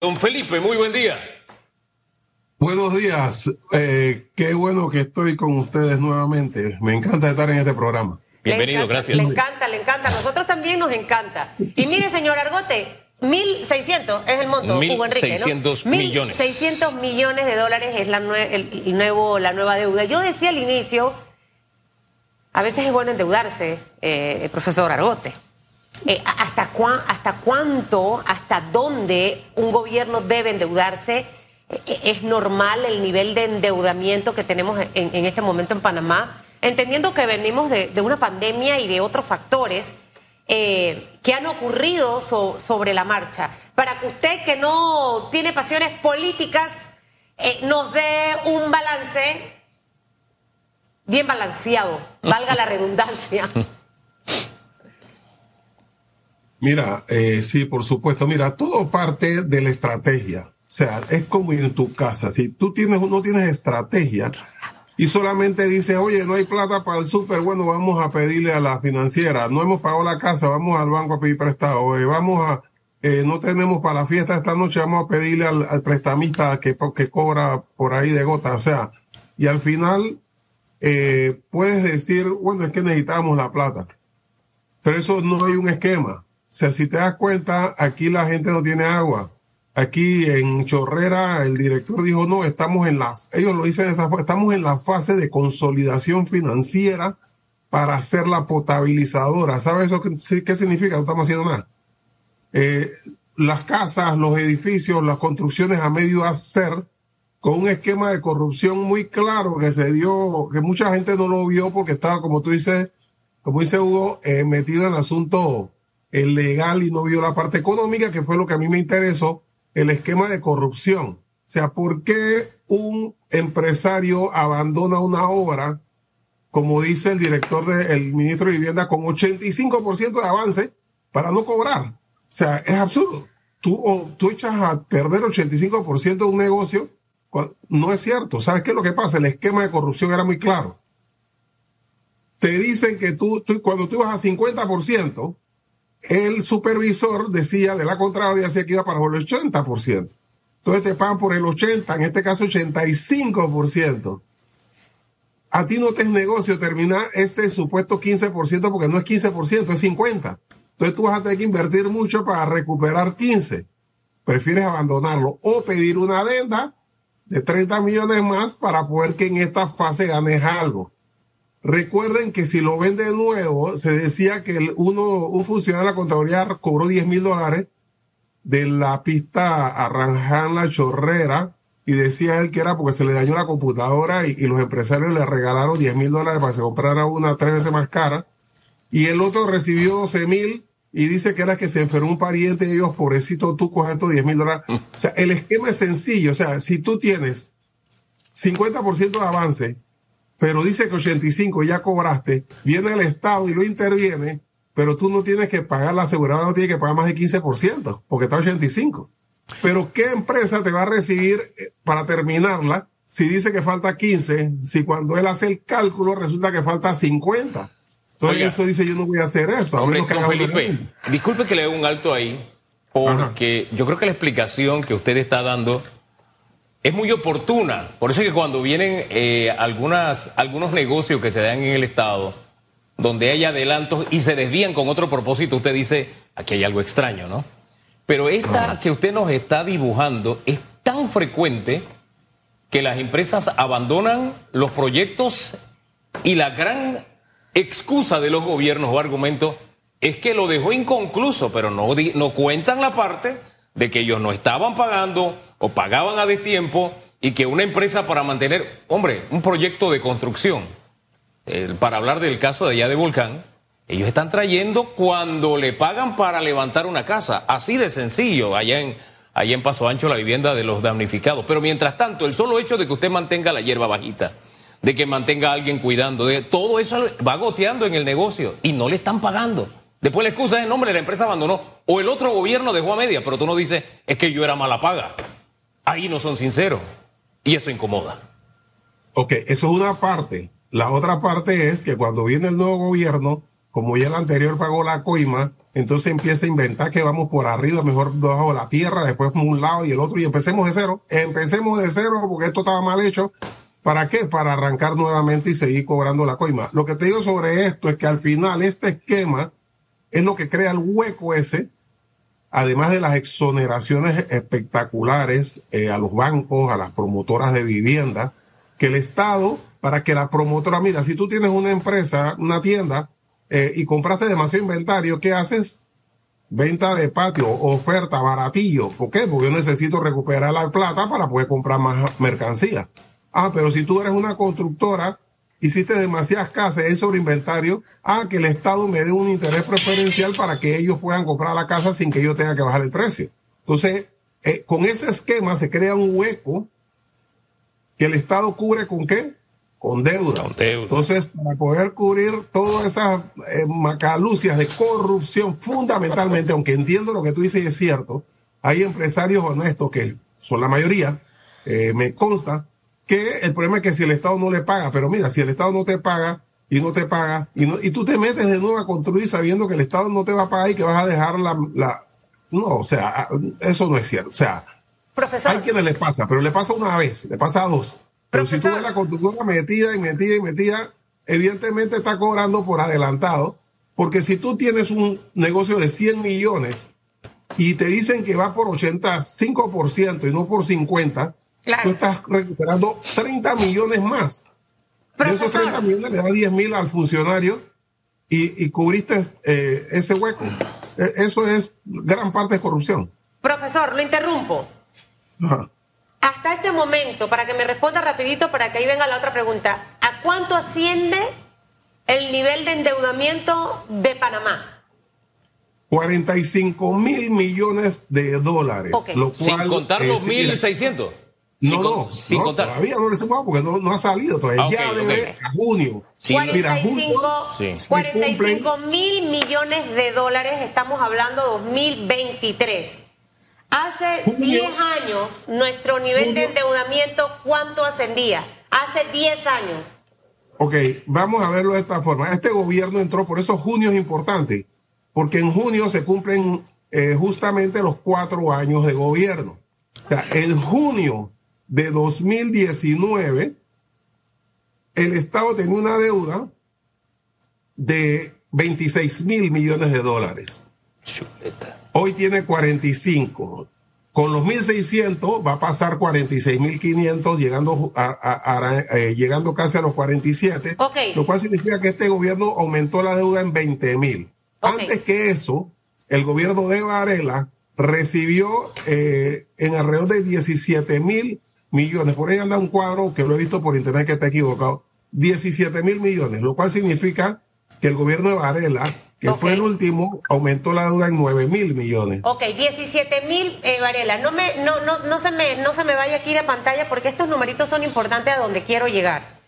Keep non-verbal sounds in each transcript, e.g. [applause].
Don Felipe, muy buen día. Buenos días. Eh, qué bueno que estoy con ustedes nuevamente. Me encanta estar en este programa. Bienvenido, gracias. Le encanta, le encanta. A nosotros también nos encanta. Y mire, señor Argote, 1.600 es el monto, Hugo Enrique, 1.600 millones. 1.600 millones de dólares es la, el, nuevo, la nueva deuda. Yo decía al inicio, a veces es bueno endeudarse, eh, profesor Argote. Eh, hasta, ¿Hasta cuánto, hasta dónde un gobierno debe endeudarse? Eh, ¿Es normal el nivel de endeudamiento que tenemos en, este momento en Panamá? Entendiendo que venimos de, una pandemia y de otros factores eh, que han ocurrido sobre la marcha. Para que usted, que no tiene pasiones políticas, nos dé un balance bien balanceado, valga la redundancia. [laughs] Mira, eh, sí, por supuesto. Mira, todo parte de la estrategia. O sea, es como ir en tu casa. Si tú tienes, no tienes estrategia y solamente dices, oye, no hay plata para el súper, bueno, vamos a pedirle a la financiera. No hemos pagado la casa, vamos al banco a pedir prestado. vamos a, eh, no tenemos para la fiesta esta noche, vamos a pedirle al, prestamista que, que cobra por ahí de gota. O sea, y al final eh, puedes decir, bueno, es que necesitamos la plata. Pero eso no hay un esquema. O sea, si te das cuenta, aquí la gente no tiene agua. Aquí en Chorrera el director dijo, no, estamos en la, ellos lo dicen estamos en la fase de consolidación financiera para hacer la potabilizadora. ¿Sabes eso qué, qué significa? No estamos haciendo nada. Eh, las casas, los edificios, las construcciones a medio hacer, con un esquema de corrupción muy claro que se dio, que mucha gente no lo vio porque estaba, como tú dices, como dice Hugo, eh, metido en el el legal y no vio la parte económica, que fue lo que a mí me interesó, el esquema de corrupción. O sea, ¿por qué un empresario abandona una obra, como dice el director del ministro de Vivienda, con 85% de avance para no cobrar? O sea, es absurdo. Tú, tú echas a perder 85% de un negocio. No es cierto. ¿Sabes qué es lo que pasa? El esquema de corrupción era muy claro. Te dicen que tú, tú cuando tú vas a 50%, el supervisor decía de la contraria, decía que iba para el 80%. Entonces te pagan por el 80, en este caso 85%. A ti no te es negocio terminar ese supuesto 15% porque no es 15%, es 50%. Entonces tú vas a tener que invertir mucho para recuperar 15. Prefieres abandonarlo o pedir una adenda de 30 millones más para poder que en esta fase ganes algo. Recuerden que si lo ven de nuevo, se decía que el uno, un funcionario de la contaduría cobró 10 mil dólares de la pista Arranján La Chorrera y decía él que era porque se le dañó la computadora y, los empresarios le regalaron 10 mil dólares para que se comprara una tres veces más cara. Y el otro recibió 12 mil y dice que era que se enfermó un pariente y ellos, pobrecito, tú coges estos 10 mil dólares. O sea, el esquema es sencillo. O sea, si tú tienes 50% de avance pero dice que 85 ya cobraste, viene el Estado y lo interviene, pero tú no tienes que pagar, la aseguradora no tiene que pagar más de 15%, porque está 85. Pero ¿qué empresa te va a recibir eh, para terminarla si dice que falta 15, si cuando él hace el cálculo resulta que falta 50? Entonces eso dice yo no voy a hacer eso. Hombre, Felipe, disculpe que le dé un alto ahí, porque yo creo que la explicación que usted está dando es muy oportuna. Por eso es que cuando vienen eh, algunas, algunos negocios que se dan en el Estado, donde hay adelantos y se desvían con otro propósito, usted dice, aquí hay algo extraño, ¿no? Pero esta que usted nos está dibujando es tan frecuente que las empresas abandonan los proyectos y la gran excusa de los gobiernos o argumento es que lo dejó inconcluso, pero no, no cuentan la parte de que ellos no estaban pagando o pagaban a destiempo y que una empresa para mantener, hombre, un proyecto de construcción, para hablar del caso de allá de Volcán, ellos están trayendo cuando le pagan para levantar una casa, así de sencillo, allá en, allá en Paso Ancho, la vivienda de los damnificados. Pero mientras tanto, el solo hecho de que usted mantenga la hierba bajita, de que mantenga a alguien cuidando, de todo eso va goteando en el negocio y no le están pagando. Después la excusa es, nombre, la empresa abandonó. O el otro gobierno dejó a media, pero tú no dices, es que yo era mala paga. Ahí no son sinceros. Y eso incomoda. Ok, eso es una parte. La otra parte es que cuando viene el nuevo gobierno, como ya el anterior pagó la coima, entonces empieza a inventar que vamos por arriba, mejor debajo de la tierra, después un lado y el otro, y empecemos de cero. Empecemos de cero porque esto estaba mal hecho. ¿Para qué? Para arrancar nuevamente y seguir cobrando la coima. Lo que te digo sobre esto es que al final este esquema es lo que crea el hueco ese, además de las exoneraciones espectaculares eh, a los bancos, a las promotoras de vivienda, que el Estado, para que la promotora, mira, si tú tienes una empresa, una tienda, eh, y compraste demasiado inventario, ¿qué haces? Venta de patio, oferta, baratillo. ¿Por qué? Porque yo necesito recuperar la plata para poder comprar más mercancía. Ah, pero si tú eres una constructora, hiciste demasiadas casas en sobre inventario, ah, que el Estado me dé un interés preferencial para que ellos puedan comprar la casa sin que yo tenga que bajar el precio. Entonces, eh, con ese esquema se crea un hueco que el Estado cubre con qué? Con deuda. Entonces, para poder cubrir todas esas eh, macalucias de corrupción, fundamentalmente, aunque entiendo lo que tú dices y es cierto, hay empresarios honestos que son la mayoría, eh, me consta, que el problema es que si el Estado no le paga, pero mira, si el Estado no te paga y no te paga, y, no, y tú te metes de nuevo a construir sabiendo que el Estado no te va a pagar y que vas a dejar la... la no, o sea, eso no es cierto. O sea, Profesor. hay quienes les pasa, pero le pasa una vez, le pasa a dos. Pero si tú ves la constructora metida y metida y metida, evidentemente está cobrando por adelantado, porque si tú tienes un negocio de 100 millones y te dicen que va por 85% y no por 50%, tú estás recuperando 30 millones más. De esos 30 millones le das 10 mil al funcionario y, y cubriste eh, ese hueco. E, eso es gran parte de corrupción. Profesor, lo interrumpo. Ajá. Hasta este momento, para que me responda rapidito, para que ahí venga la otra pregunta, ¿a cuánto asciende el nivel de endeudamiento de Panamá? 45 mil millones de dólares. Lo cual, Sin contar los 1.600. No, no, sin contar. todavía no lo he sumado porque no, ha salido todavía. Ah, ya debe a junio. 45 mil millones de dólares, estamos hablando 2023. Hace 10 años, nuestro nivel de endeudamiento, ¿cuánto ascendía? Hace 10 años. Ok, vamos a verlo de esta forma. Este gobierno entró, por eso junio es importante, porque en junio se cumplen eh, justamente los cuatro años de gobierno. O sea, en junio de 2019, el Estado tenía una deuda de 26 mil millones de dólares. Hoy tiene 45. Con los 1.600 va a pasar 46.500, llegando, a, eh, llegando casi a los 47. Lo cual significa que este gobierno aumentó la deuda en 20.000. Antes que eso, el gobierno de Varela recibió eh, en alrededor de 17 mil millones. Por ahí anda un cuadro que lo he visto por internet que está equivocado. 17 mil millones, lo cual significa que el gobierno de Varela que fue el último, aumentó la deuda en 9 mil millones. Ok, 17 mil, eh, Varela. No, me, no, no, no, se me, no se me vaya aquí de pantalla porque estos numeritos son importantes a donde quiero llegar.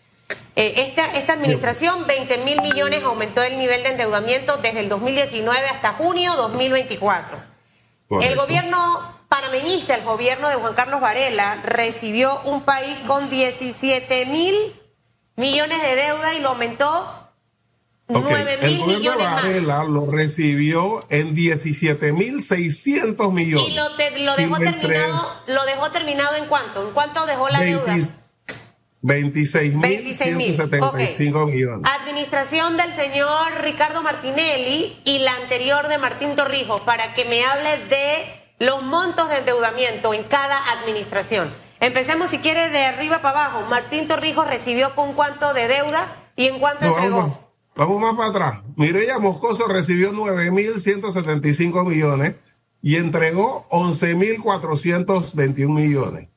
Eh, esta, esta administración, 20 mil millones aumentó el nivel de endeudamiento desde el 2019 hasta junio 2024. El gobierno panameñista, el gobierno de Juan Carlos Varela, recibió un país con 17 mil millones de deuda y lo aumentó el gobierno de Varela lo recibió en 17.600 millones. ¿Y lo, dejó terminado, lo dejó terminado en cuánto? ¿En cuánto dejó la deuda? 26.175 millones. Administración del señor Ricardo Martinelli y la anterior de Martín Torrijos, para que me hable de los montos de endeudamiento en cada administración. Empecemos, si quiere, de arriba para abajo. Martín Torrijos recibió con cuánto de deuda y en cuánto entregó. Vamos más para atrás. Mireya Moscoso recibió 9.175 millones y entregó 11.421 millones.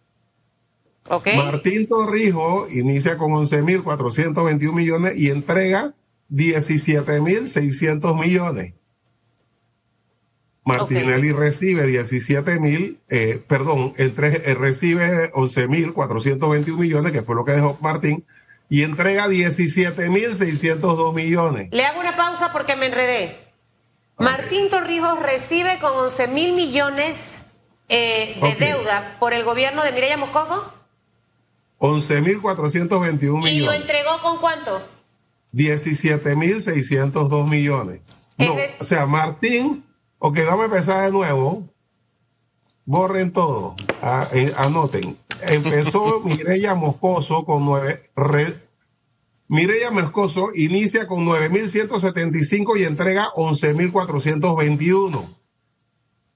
Okay. Martín Torrijos inicia con 11.421 millones y entrega 17.600 millones. Martinelli recibe 17.000, eh, perdón, entre, eh, recibe 11.421 millones, que fue lo que dejó Martín, y entrega 17.602 millones. Le hago una pausa porque me enredé. Martín Torrijos recibe con 11 mil millones eh, de deuda por el gobierno de Mireya Moscoso. 11.421 millones. ¿Y lo entregó con cuánto? 17.602 millones. No, o sea, Martín, ok, vamos a empezar de nuevo. Borren todo, ah, eh, anoten. Empezó [laughs] Mireya Moscoso con nueve. Mireya Moscoso inicia con 9.175 y entrega 11.421.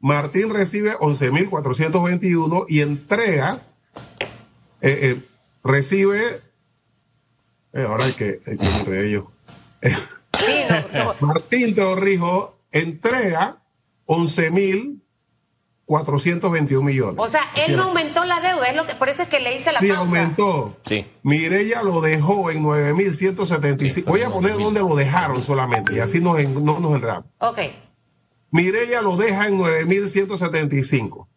Martín recibe 11.421 y entrega, eh, eh, recibe, ahora hay que, hay que ellos. [laughs] Martín Torrijos entrega 11.421 millones. O sea, él no aumentó la deuda, es lo que, por eso es que le hice la sí, aumentó. Sí. Mirella lo dejó en 9.175. Voy a poner dónde lo dejaron solamente y así no, no nos enredamos. Ok. Mirella lo deja en 9.175.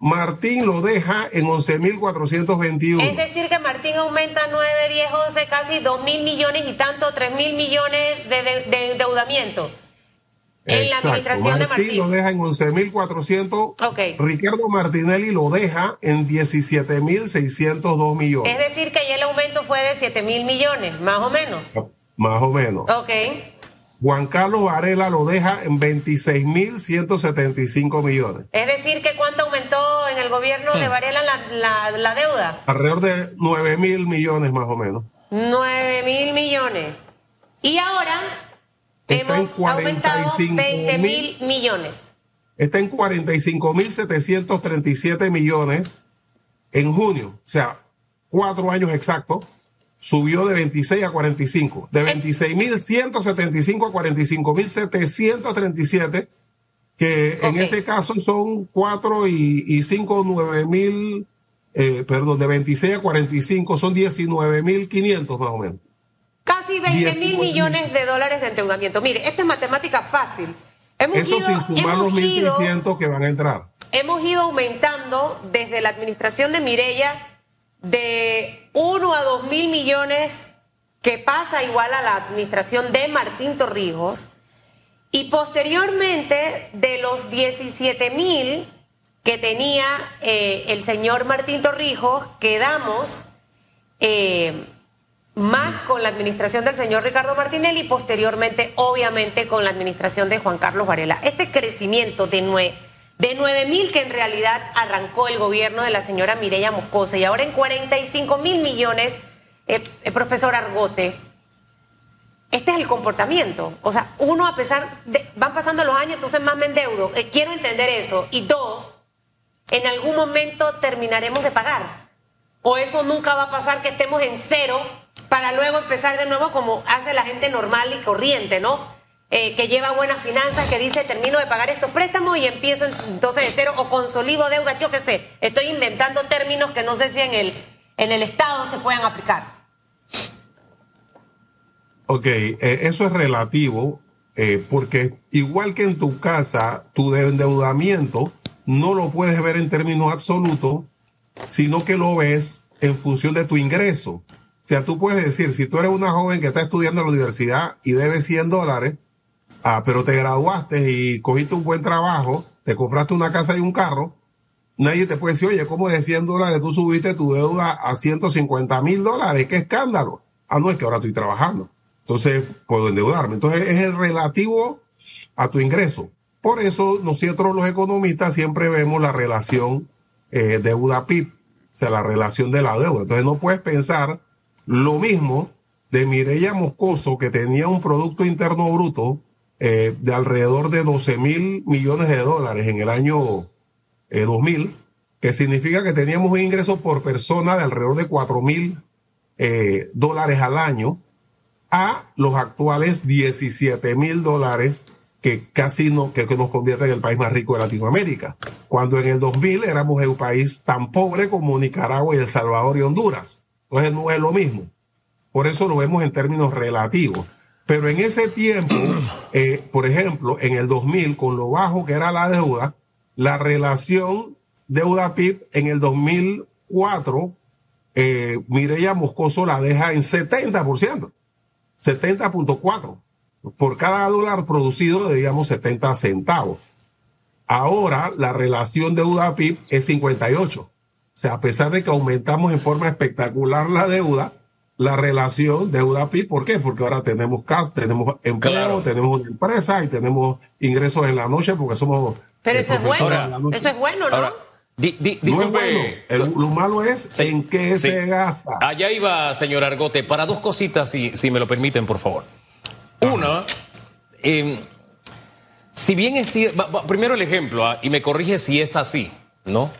Martín lo deja en 11.421. Es decir, que Martín aumenta 9, 10, 11, casi 2 mil millones y tanto, 3 mil millones de, endeudamiento. En la administración de Martín lo deja en 11.400. Okay. Ricardo Martinelli lo deja en 17.602 millones. Es decir, que ya el aumento fue de 7 mil millones, más o menos. Más o menos. Ok. Juan Carlos Varela lo deja en 26.175 millones. Es decir, que cuánto aumentó en el gobierno de hmm. Varela la, deuda? Alrededor de 9 mil millones más o menos. 9 mil millones. Y ahora hemos aumentado 20 mil millones. Está en 45.737 millones en junio, o sea, cuatro años exactos subió de 26 a 45, de 26.175 a 45.737, que en ese caso son 4 y, y 5, 9.000, eh, perdón, de 26 a 45 son 19.500 más o menos. Casi 20 mil millones de dólares de endeudamiento. Mire, esta es matemática fácil. Hemos Eso sin sumar los 1.600 que van a entrar. Hemos ido aumentando desde la administración de Mirella de 1 a 2 mil millones que pasa igual a la administración de Martín Torrijos y posteriormente de los 17 mil que tenía eh, el señor Martín Torrijos, quedamos eh, más con la administración del señor Ricardo Martinelli y posteriormente obviamente con la administración de Juan Carlos Varela. Este crecimiento de nueve de 9 mil que en realidad arrancó el gobierno de la señora Mireya Moscosa y ahora en 45 mil millones, eh, eh, profesor Argote, este es el comportamiento. O sea, uno a pesar de, van pasando los años, entonces más me endeudo. Eh, quiero entender eso. Y dos, en algún momento terminaremos de pagar. O eso nunca va a pasar que estemos en cero para luego empezar de nuevo como hace la gente normal y corriente, ¿no? Eh, que lleva buenas finanzas, que dice termino de pagar estos préstamos y empiezo entonces de cero o consolido deuda, yo qué sé. Estoy inventando términos que no sé si en el, en el Estado se puedan aplicar. Ok, eh, eso es relativo, eh, porque igual que en tu casa, tu endeudamiento no lo puedes ver en términos absolutos, sino que lo ves en función de tu ingreso. O sea, tú puedes decir, si tú eres una joven que está estudiando en la universidad y debe 100 dólares, ah, pero te graduaste y cogiste un buen trabajo, te compraste una casa y un carro, nadie te puede decir, oye, ¿cómo de 100 dólares tú subiste tu deuda a 150 mil dólares? ¡Qué escándalo! Ah, no, es que ahora estoy trabajando. Entonces puedo endeudarme. Entonces es el relativo a tu ingreso. Por eso nosotros los economistas siempre vemos la relación eh, deuda-PIB, o sea, la relación de la deuda. Entonces no puedes pensar lo mismo de Mireya Moscoso, que tenía un Producto Interno Bruto eh, de alrededor de 12 mil millones de dólares en el año 2000, eh, que significa que teníamos un ingreso por persona de alrededor de 4 mil eh, dólares al año, a los actuales 17 mil dólares que casi no, que, nos convierte en el país más rico de Latinoamérica. Cuando en el 2000 éramos un país tan pobre como Nicaragua y El Salvador y Honduras. Entonces no es lo mismo. Por eso lo vemos en términos relativos. Pero en ese tiempo, [clears throat] eh, por ejemplo, en el 2000, con lo bajo que era la deuda, la relación deuda-PIB en el 2004, eh, Mireya Moscoso la deja en 70%, 70.4. Por cada dólar producido debíamos 70 centavos. Ahora la relación deuda-PIB es 58. O sea, a pesar de que aumentamos en forma espectacular la deuda, la relación deuda-PIB. ¿Por qué? Porque ahora tenemos CAS, tenemos empleo, tenemos una empresa y tenemos ingresos en la noche porque somos. Pero eso es bueno. Eso es bueno, ¿no? no es bueno. lo malo es en qué se gasta. Allá iba, señor Argote, para dos cositas, si, si me lo permiten, por favor. Una, em, si bien es primero el ejemplo, ah, y me corrige si es así, ¿no?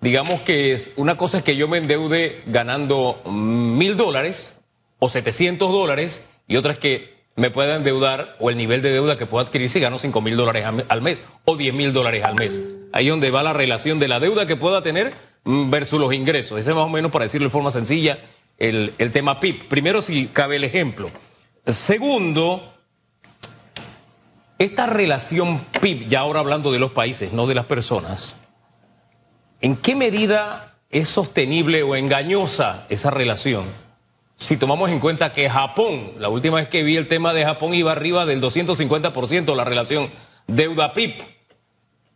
Digamos que es, una cosa es que yo me endeude ganando mil dólares o 700 dólares, y otra es que me pueda endeudar o el nivel de deuda que pueda adquirir si gano cinco mil dólares al mes o 10 mil dólares al mes. Ahí es donde va la relación de la deuda que pueda tener mm, versus los ingresos. Ese es más o menos, para decirlo de forma sencilla, el, el tema PIB. Primero, si cabe el ejemplo. Segundo, esta relación PIB, ya ahora hablando de los países, no de las personas, ¿en qué medida es sostenible o engañosa esa relación? Si tomamos en cuenta que Japón, la última vez que vi el tema de Japón iba arriba del 250% la relación deuda-PIB.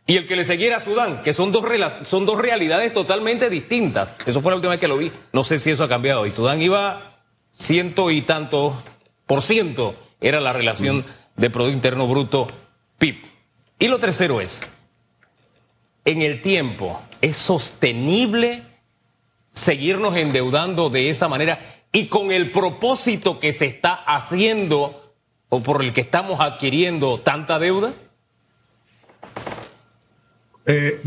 Y el que le seguía era Sudán, que son dos, son dos realidades totalmente distintas. Eso fue la última vez que lo vi. No sé si eso ha cambiado. Y Sudán iba ciento y tanto por ciento era la relación de Producto Interno Bruto PIB. Y lo tercero es, en el tiempo, ¿es sostenible seguirnos endeudando de esa manera y con el propósito que se está haciendo o por el que estamos adquiriendo tanta deuda? Eh,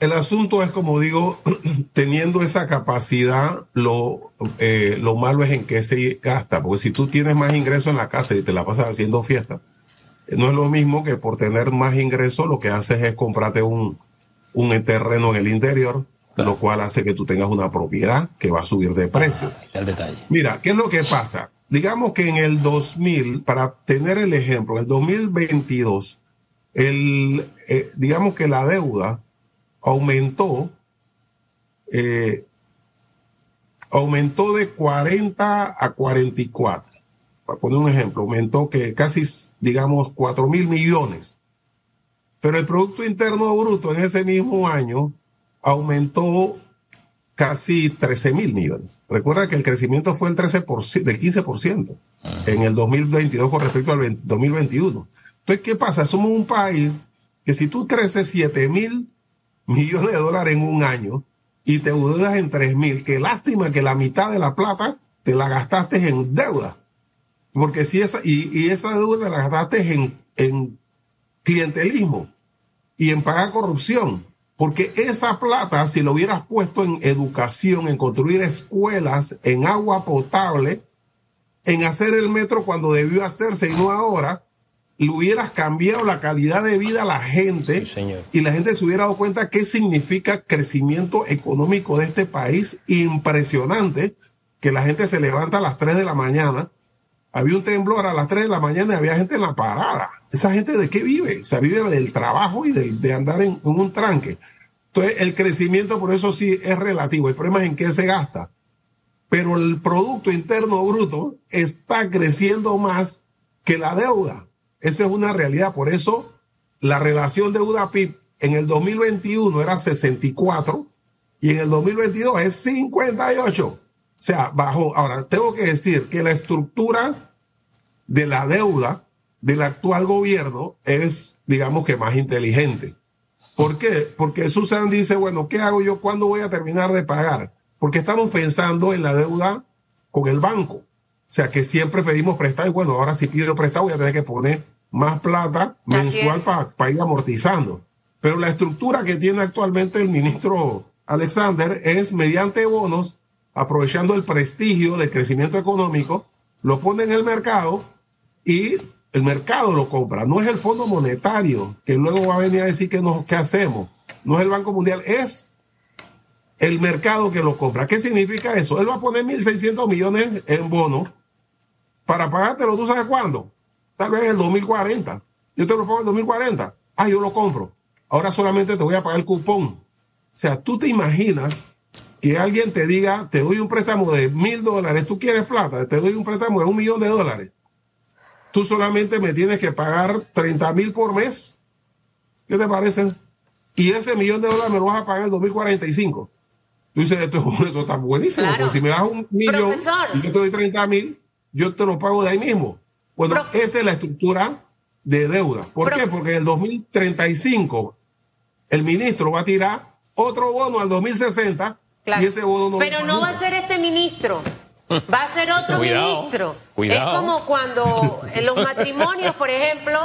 el asunto es, como digo, [clears throat] teniendo esa capacidad, lo, eh, lo malo es en qué se gasta, porque si tú tienes más ingresos en la casa y te la pasas haciendo fiesta, no es lo mismo que por tener más ingresos lo que haces es comprarte un, un terreno en el interior, lo cual hace que tú tengas una propiedad que va a subir de precio. Ah, el detalle. Mira, ¿qué es lo que pasa? Digamos que en el 2000, para tener el ejemplo, en el 2022, el, eh, digamos que la deuda aumentó, eh, aumentó de 40 a 44. Para poner un ejemplo, aumentó que casi, digamos, 4 mil millones. Pero el Producto Interno Bruto en ese mismo año aumentó casi 13 mil millones. Recuerda que el crecimiento fue el 13%, del 15% en el 2022 con respecto al 2021. Entonces, ¿qué pasa? Somos un país que si tú creces 7 mil millones de dólares en un año y te endeudas en 3 mil, qué lástima que la mitad de la plata te la gastaste en deuda. Porque si esa, y, esa deuda la gastaste en, en clientelismo y en pagar corrupción. Porque esa plata, si lo hubieras puesto en educación, en construir escuelas, en agua potable, en hacer el metro cuando debió hacerse y no ahora, le hubieras cambiado la calidad de vida a la gente y la gente se hubiera dado cuenta qué significa crecimiento económico de este país impresionante, que la gente se levanta a las 3 de la mañana. Había un temblor a las 3 de la mañana y había gente en la parada. ¿Esa gente de qué vive? O sea, vive del trabajo y de andar en, en un tranque. Entonces, el crecimiento por eso sí es relativo. El problema es en qué se gasta. Pero el Producto Interno Bruto está creciendo más que la deuda. Esa es una realidad. Por eso la relación deuda-PIB en el 2021 era 64 y en el 2022 es 58. O sea, bajó. Ahora, tengo que decir que la estructura de la deuda del actual gobierno es, digamos que, más inteligente. ¿Por qué? Porque Susan dice, bueno, ¿qué hago yo? ¿Cuándo voy a terminar de pagar? Porque estamos pensando en la deuda con el banco. O sea, que siempre pedimos prestado y bueno, ahora si pido prestado voy a tener que poner más plata mensual para ir amortizando. Pero la estructura que tiene actualmente el ministro Alexander es mediante bonos, aprovechando el prestigio del crecimiento económico, lo pone en el mercado y el mercado lo compra. No es el Fondo Monetario que luego va a venir a decir que no, qué hacemos. No es el Banco Mundial, es el mercado que lo compra. ¿Qué significa eso? Él va a poner 1.600 millones en bonos para pagártelo, ¿tú sabes cuándo? Tal vez en el 2040. Yo te lo pongo en el 2040. Ah, yo lo compro. Ahora solamente te voy a pagar el cupón. O sea, tú te imaginas que alguien te diga, te doy un préstamo de mil dólares, tú quieres plata, te doy un préstamo de un millón de dólares. Tú solamente me tienes que pagar 30 mil por mes. ¿Qué te parece? Y ese millón de dólares me lo vas a pagar en el 2045. tú dices, esto, [laughs] esto está buenísimo, porque si me das un millón y yo te doy 30 mil, yo te lo pago de ahí mismo. Bueno, esa es la estructura de deuda. ¿Por qué? Porque en el 2035 el ministro va a tirar otro bono al 2060 y ese bono no Pero no va a ser este ministro. Va a ser otro ministro. Es como cuando en los matrimonios, por ejemplo,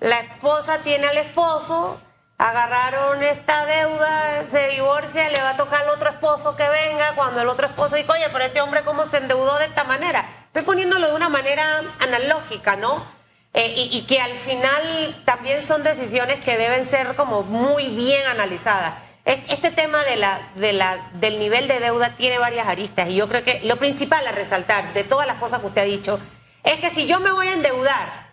la esposa tiene al esposo, agarraron esta deuda, se divorcia, le va a tocar al otro esposo que venga, cuando el otro esposo dice, oye, pero este hombre cómo se endeudó de esta manera. Estoy poniéndolo de una manera analógica, ¿no? Eh, y, y que al final también son decisiones que deben ser como muy bien analizadas. Este tema de la, de la, del nivel de deuda tiene varias aristas y yo creo que lo principal a resaltar de todas las cosas que usted ha dicho es que si yo me voy a endeudar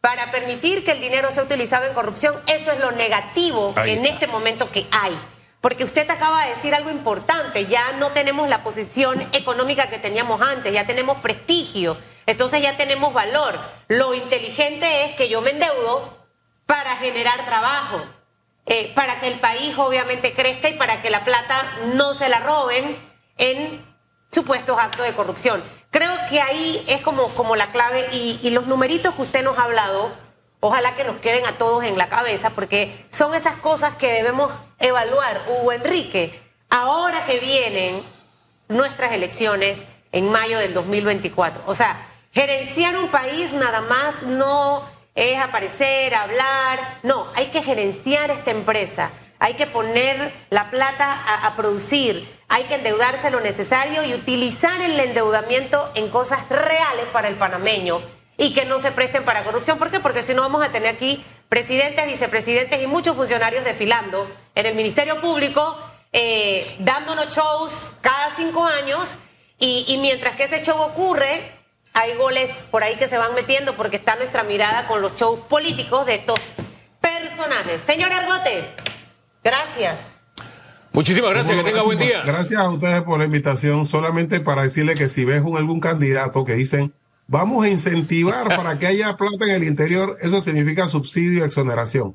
para permitir que el dinero sea utilizado en corrupción, eso es lo negativo en este momento que hay. Porque usted acaba de decir algo importante, ya no tenemos la posición económica que teníamos antes, ya tenemos prestigio, entonces ya tenemos valor. Lo inteligente es que yo me endeudo para generar trabajo eh, para que el país obviamente crezca y para que la plata no se la roben en supuestos actos de corrupción. Creo que ahí es como, como la clave y, y los numeritos que usted nos ha hablado, ojalá que nos queden a todos en la cabeza, porque son esas cosas que debemos evaluar. Hugo Enrique, ahora que vienen nuestras elecciones en mayo del 2024, o sea, gerenciar un país nada más no es aparecer, hablar. No, hay que gerenciar esta empresa. Hay que poner la plata a, producir, hay que endeudarse lo necesario y utilizar el endeudamiento en cosas reales para el panameño y que no se presten para corrupción. ¿Por qué? Porque si no vamos a tener aquí presidentes, vicepresidentes y muchos funcionarios desfilando en el Ministerio Público, eh, dándonos shows cada cinco años y, y mientras que ese show ocurre, hay goles por ahí que se van metiendo porque está nuestra mirada con los shows políticos de estos personajes. Señor Argote, gracias. Muchísimas gracias, que tenga buen día. Gracias a ustedes por la invitación. Solamente para decirle que si ves algún candidato que dicen vamos a incentivar [laughs] para que haya plata en el interior, eso significa subsidio y exoneración.